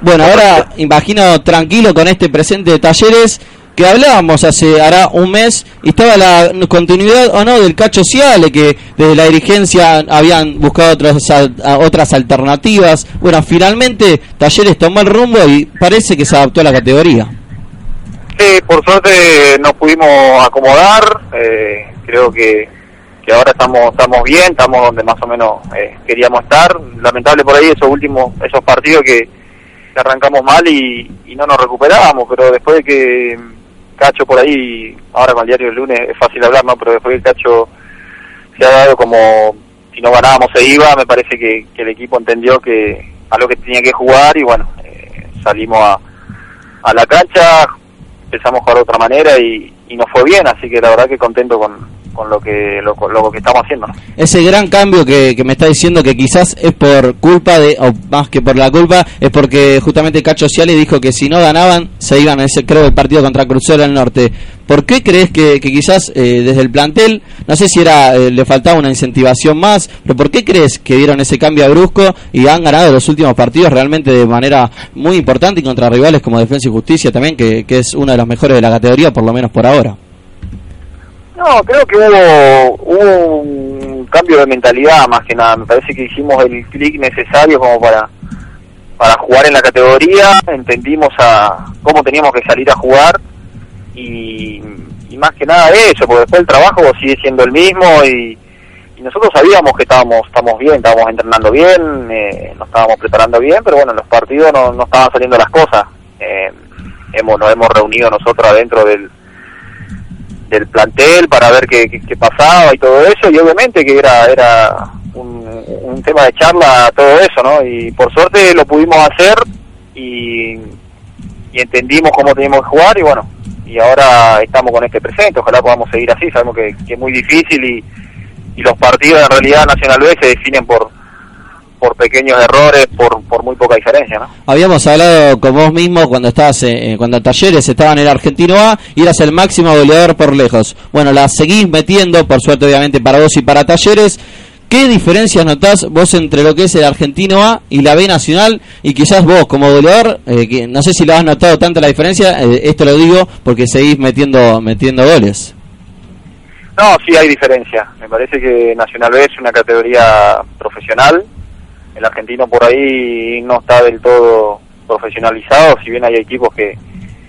Bueno, ahora imagino tranquilo con este presente de talleres que hablábamos hace hará un mes y estaba la continuidad o no del Cacho Ciale que desde la dirigencia habían buscado otras otras alternativas. Bueno, finalmente Talleres tomó el rumbo y parece que se adaptó a la categoría. Sí, por suerte nos pudimos acomodar. Eh, creo que, que ahora estamos estamos bien, estamos donde más o menos eh, queríamos estar. Lamentable por ahí esos últimos esos partidos que arrancamos mal y, no nos recuperábamos, pero después de que Cacho por ahí, ahora con el diario del lunes es fácil hablar, ¿no? Pero después que Cacho se ha dado como si no ganábamos se iba, me parece que, el equipo entendió que a lo que tenía que jugar y bueno, eh, salimos a, a la cancha, empezamos a jugar de otra manera y, y nos fue bien, así que la verdad que contento con, con lo que lo, lo que estamos haciendo. Ese gran cambio que, que, me está diciendo que quizás es por culpa de, o más que por la culpa, es porque justamente Cacho Ciale dijo que si no ganaban se iban a ese, creo, el partido contra Crucero del Norte. ¿Por qué crees que, quizás eh, desde el plantel, no sé si era eh, le faltaba una incentivación más, pero ¿por qué crees que dieron ese cambio brusco y han ganado los últimos partidos realmente de manera muy importante y contra rivales como Defensa y Justicia también, que, que es uno de los mejores de la categoría, por lo menos por ahora? No, creo que hubo, hubo un cambio de mentalidad más que nada. Me parece que hicimos el clic necesario como para para jugar en la categoría, entendimos a cómo teníamos que salir a jugar y, más que nada eso, porque después el trabajo sigue siendo el mismo y, nosotros sabíamos que estábamos estamos bien, estábamos entrenando bien, eh, nos estábamos preparando bien, pero bueno, en los partidos no, no estaban saliendo las cosas. Eh, hemos, nos hemos reunido nosotros adentro del, del plantel para ver qué, qué, pasaba y todo eso, y obviamente que era, era un, tema de charla todo eso, ¿no? Y por suerte lo pudimos hacer y, y entendimos cómo teníamos que jugar y bueno, y ahora estamos con este presente, ojalá podamos seguir así, sabemos que, que es muy difícil y, y los partidos en realidad Nacional B se definen por por pequeños errores, por, por muy poca diferencia, ¿no? Habíamos hablado con vos mismo cuando estabas, eh, cuando Talleres estaban en el Argentino A y eras el máximo goleador por lejos. Bueno, la seguís metiendo, por suerte obviamente para vos y para Talleres. ¿Qué diferencias notás vos entre lo que es el Argentino A y la B Nacional? Y quizás vos como goleador, eh, que no sé si lo has notado tanto la diferencia, eh, esto lo digo porque seguís metiendo, metiendo goles. No, sí hay diferencia. Me parece que Nacional B es una categoría profesional, el argentino por ahí no está del todo profesionalizado, si bien hay equipos que,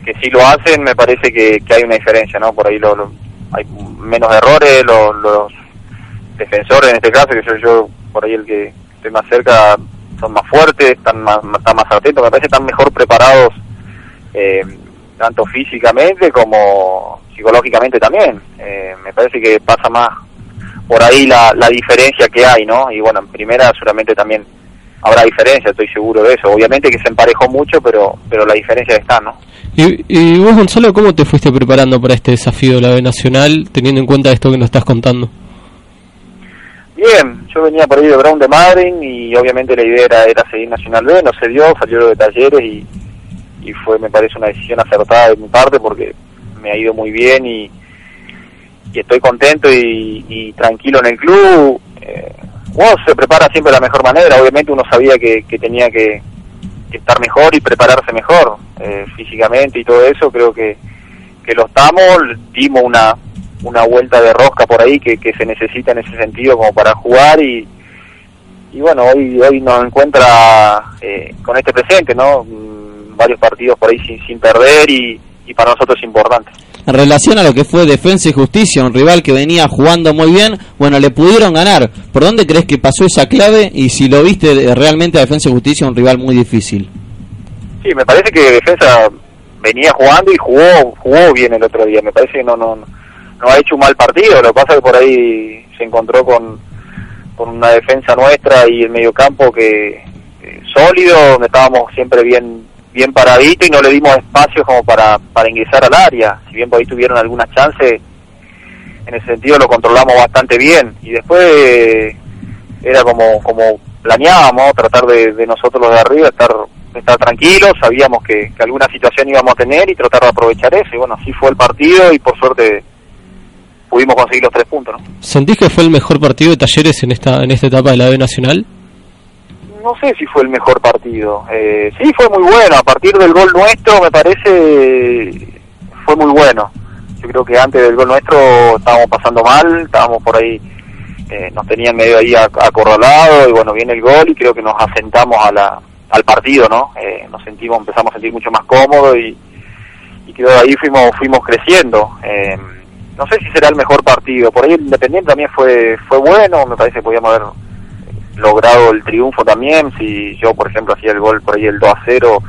que sí lo hacen, me parece que, hay una diferencia, ¿no? Por ahí lo, hay menos errores, los, defensores en este caso, que soy yo por ahí el que estoy más cerca, son más fuertes, están más, están más atentos, me parece que están mejor preparados, eh, tanto físicamente como psicológicamente también. Eh, me parece que pasa más por ahí la, la diferencia que hay, ¿no? Y bueno, en primera seguramente también habrá diferencia, estoy seguro de eso. Obviamente que se emparejó mucho, pero pero la diferencia está, ¿no? ¿Y, y vos, Gonzalo, cómo te fuiste preparando para este desafío de la B Nacional, teniendo en cuenta esto que nos estás contando? Bien, yo venía por ahí de Brown de Madrid y obviamente la idea era, era seguir Nacional B, no se dio, salió de talleres y, y fue, me parece, una decisión acertada de mi parte porque me ha ido muy bien y, y estoy contento y, tranquilo en el club. Uno se prepara siempre de la mejor manera, obviamente uno sabía que, tenía que, estar mejor y prepararse mejor eh, físicamente y todo eso, creo que, que lo estamos, dimos una, una vuelta de rosca por ahí que, que se necesita en ese sentido como para jugar y, y bueno, hoy hoy nos encuentra eh, con este presente, ¿no? Mm, varios partidos por ahí sin, sin perder y, y para nosotros es importante en relación a lo que fue Defensa y Justicia, un rival que venía jugando muy bien, bueno, le pudieron ganar. ¿Por dónde crees que pasó esa clave y si lo viste realmente a Defensa y Justicia un rival muy difícil? Sí, me parece que Defensa venía jugando y jugó jugó bien el otro día. Me parece que no no no ha hecho un mal partido. Lo que pasa es que por ahí se encontró con, con una defensa nuestra y el mediocampo que eh, sólido, donde estábamos siempre bien bien paradito y no le dimos espacio como para, para ingresar al área. Si bien por ahí tuvieron algunas chances, en ese sentido lo controlamos bastante bien. Y después era como, como planeábamos, tratar de, nosotros los de arriba estar, estar tranquilos, sabíamos que, alguna situación íbamos a tener y tratar de aprovechar eso. Y bueno, así fue el partido y por suerte pudimos conseguir los tres puntos. ¿no? ¿Sentís que fue el mejor partido de Talleres en esta, en esta etapa de la B Nacional? No sé si fue el mejor partido. Eh, sí, fue muy bueno. A partir del gol nuestro, me parece, fue muy bueno. Yo creo que antes del gol nuestro estábamos pasando mal, estábamos por ahí, eh, nos tenían medio ahí acorralado y bueno, viene el gol y creo que nos asentamos a la, al partido, ¿no? Eh, nos sentimos, empezamos a sentir mucho más cómodos y, y creo que ahí fuimos, fuimos creciendo. Eh, no sé si será el mejor partido. Por ahí Independiente también fue, fue bueno, me parece que podíamos haber logrado el triunfo también. Si yo, por ejemplo, hacía el gol por ahí el 2 a 0,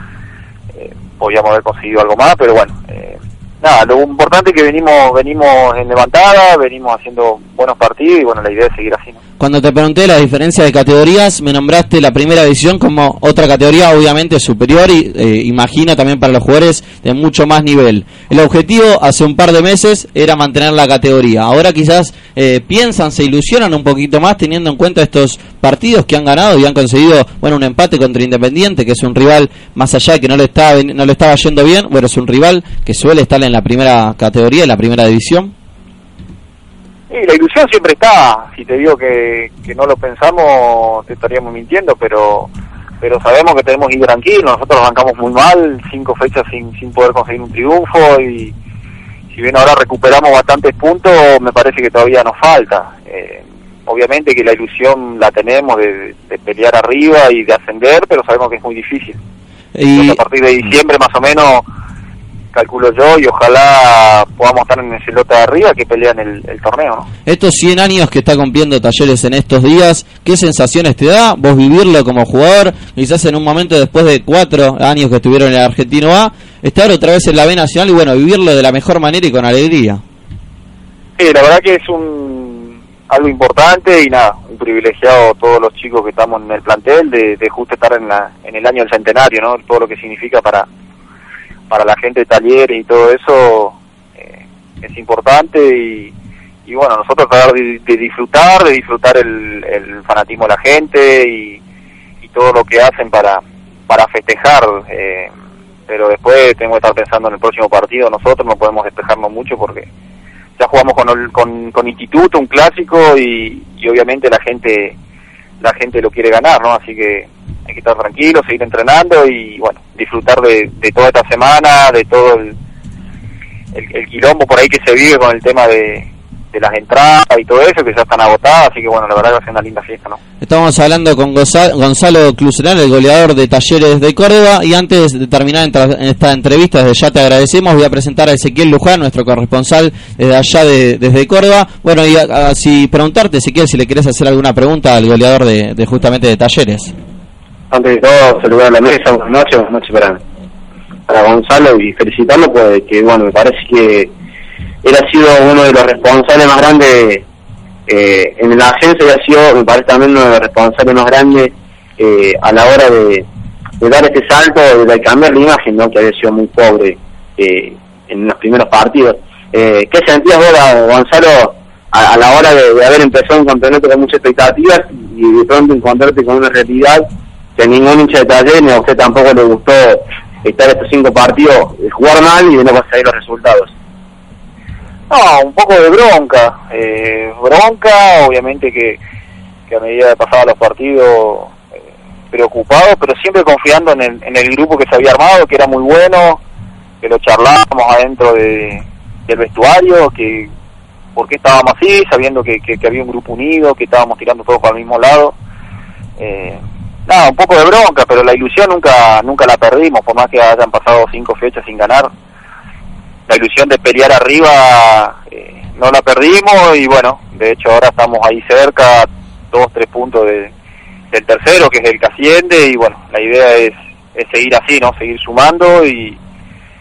eh, podíamos haber conseguido algo más, pero bueno, eh, nada, lo importante es que venimos, venimos en levantada, venimos haciendo buenos partidos y bueno, la idea es seguir así. Cuando te pregunté la diferencia de categorías, me nombraste la primera división como otra categoría obviamente superior y eh, imagino también para los jugadores de mucho más nivel. El objetivo hace un par de meses era mantener la categoría. Ahora quizás eh, piensan, se ilusionan un poquito más teniendo en cuenta estos partidos que han ganado y han conseguido bueno un empate contra Independiente, que es un rival más allá de que no le estaba no le estaba yendo bien, bueno es un rival que suele estar en la primera categoría, en la primera división. Sí, la ilusión siempre está. Si te digo que, que no lo pensamos, te estaríamos mintiendo, pero pero sabemos que tenemos que ir tranquilos. Nosotros arrancamos muy mal, cinco fechas sin, sin poder conseguir un triunfo y si bien ahora recuperamos bastantes puntos, me parece que todavía nos falta. Eh, obviamente que la ilusión la tenemos de, de, pelear arriba y de ascender, pero sabemos que es muy difícil. Y... a partir de diciembre más o menos calculo yo, y ojalá podamos estar en el lote de arriba que pelean el, el torneo. ¿no? Estos 100 años que está cumpliendo Talleres en estos días, ¿qué sensaciones te da vos vivirlo como jugador? Quizás en un momento después de cuatro años que estuvieron en el Argentino A, estar otra vez en la B Nacional y bueno, vivirlo de la mejor manera y con alegría. Sí, la verdad que es un algo importante y nada, un privilegiado todos los chicos que estamos en el plantel de, de justo estar en, la, en el año del centenario, ¿no? Todo lo que significa para para la gente de talleres y todo eso eh, es importante y, y, bueno, nosotros tratar de, de, disfrutar, de disfrutar el, el fanatismo de la gente y, todo lo que hacen para, para festejar. Eh, pero después tenemos que estar pensando en el próximo partido. Nosotros no podemos despejarnos mucho porque ya jugamos con, el, con, con Instituto, un clásico, y, y obviamente la gente la gente lo quiere ganar, ¿no? Así que hay que estar tranquilo, seguir entrenando y bueno, disfrutar de, de toda esta semana, de todo el, quilombo por ahí que se vive con el tema de, las entradas y todo eso, que ya están agotadas, así que bueno, la verdad va a ser una linda fiesta, ¿no? Estamos hablando con Gonzalo Cluseral, el goleador de Talleres de Córdoba, y antes de terminar esta entrevista, desde ya te agradecemos, voy a presentar a Ezequiel Luján, nuestro corresponsal desde allá de, desde Córdoba. Bueno, y así preguntarte, Ezequiel, si le querés hacer alguna pregunta al goleador de justamente de Talleres antes de todo saludar a la mesa, buenas noches, buenas noches para, para Gonzalo y felicitarlo, pues que bueno, me parece que él ha sido uno de los responsables más grandes eh, en el ascenso y ha sido, me parece también uno de los responsables más grandes eh, a la hora de, dar este salto, de cambiar la imagen, ¿no? que había sido muy pobre eh, en los primeros partidos. Eh, ¿Qué sentías vos, Gonzalo, a, la hora de, de, haber empezado un campeonato con muchas expectativas y de pronto encontrarte con una realidad que ningún hincha de taller ni a usted tampoco le gustó estar estos cinco partidos, jugar mal y no conseguir los resultados. No, un poco de bronca, eh, bronca, obviamente que, a medida de pasar los partidos eh, preocupados, pero siempre confiando en el, en el grupo que se había armado, que era muy bueno, que lo charlábamos adentro de, del vestuario, que por qué estábamos así, sabiendo que, que, que había un grupo unido, que estábamos tirando todos para el mismo lado. Eh, nada, un poco de bronca, pero la ilusión nunca nunca la perdimos, por más que hayan pasado cinco fechas sin ganar. La ilusión de pelear arriba eh, no la perdimos y bueno, de hecho ahora estamos ahí cerca, dos, tres puntos de, del tercero, que es el que asciende, y bueno, la idea es, es seguir así, ¿no? Seguir sumando y,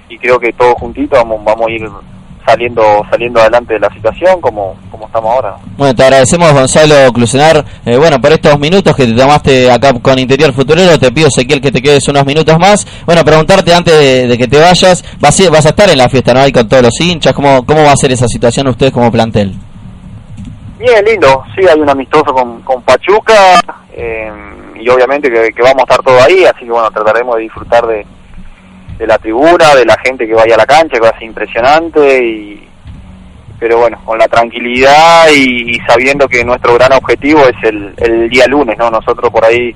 y creo que todos juntitos vamos, vamos a ir saliendo saliendo adelante de la situación como, como estamos ahora. Bueno, te agradecemos Gonzalo Clusenar, eh, bueno, por estos minutos que te tomaste acá con Interior Futurero, te pido Ezequiel que te quedes unos minutos más. Bueno, preguntarte antes de, de que te vayas, vas a, vas a estar en la fiesta, ¿no? Ahí con todos los hinchas, ¿cómo, cómo va a ser esa situación ustedes como plantel? Bien, lindo, sí, hay un amistoso con, con Pachuca eh, y obviamente que, que vamos a estar todos ahí, así que bueno, trataremos de disfrutar de de la tribuna, de la gente que vaya a la cancha, que va a ser impresionante y pero bueno, con la tranquilidad y, y, sabiendo que nuestro gran objetivo es el, el día lunes, ¿no? Nosotros por ahí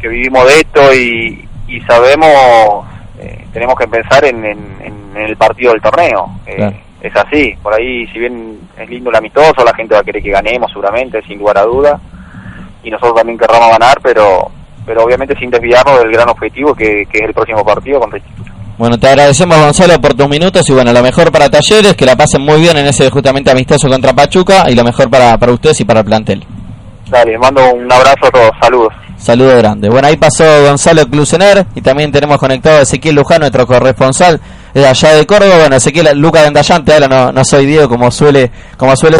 que vivimos de esto y, y sabemos, eh, tenemos que pensar en, en- en el partido del torneo. Eh, Claro. Es así, por ahí si bien es lindo el amistoso, la gente va a querer que ganemos seguramente, sin lugar a duda, y nosotros también querramos ganar, pero pero obviamente sin desviarnos del gran objetivo que, que es el próximo partido contra Instituto. Bueno, te agradecemos Gonzalo por tus minutos y bueno, lo mejor para Talleres, que la pasen muy bien en ese justamente amistoso contra Pachuca y lo mejor para, para ustedes y para el plantel. Dale, mando un abrazo a todos, saludos. Saludo grande. Bueno, ahí pasó Gonzalo Clusener y también tenemos conectado a Ezequiel Luján, nuestro corresponsal de allá de Córdoba. Bueno, Ezequiel, Lucas Vendallante, ahora no, no soy Diego como suele, como suele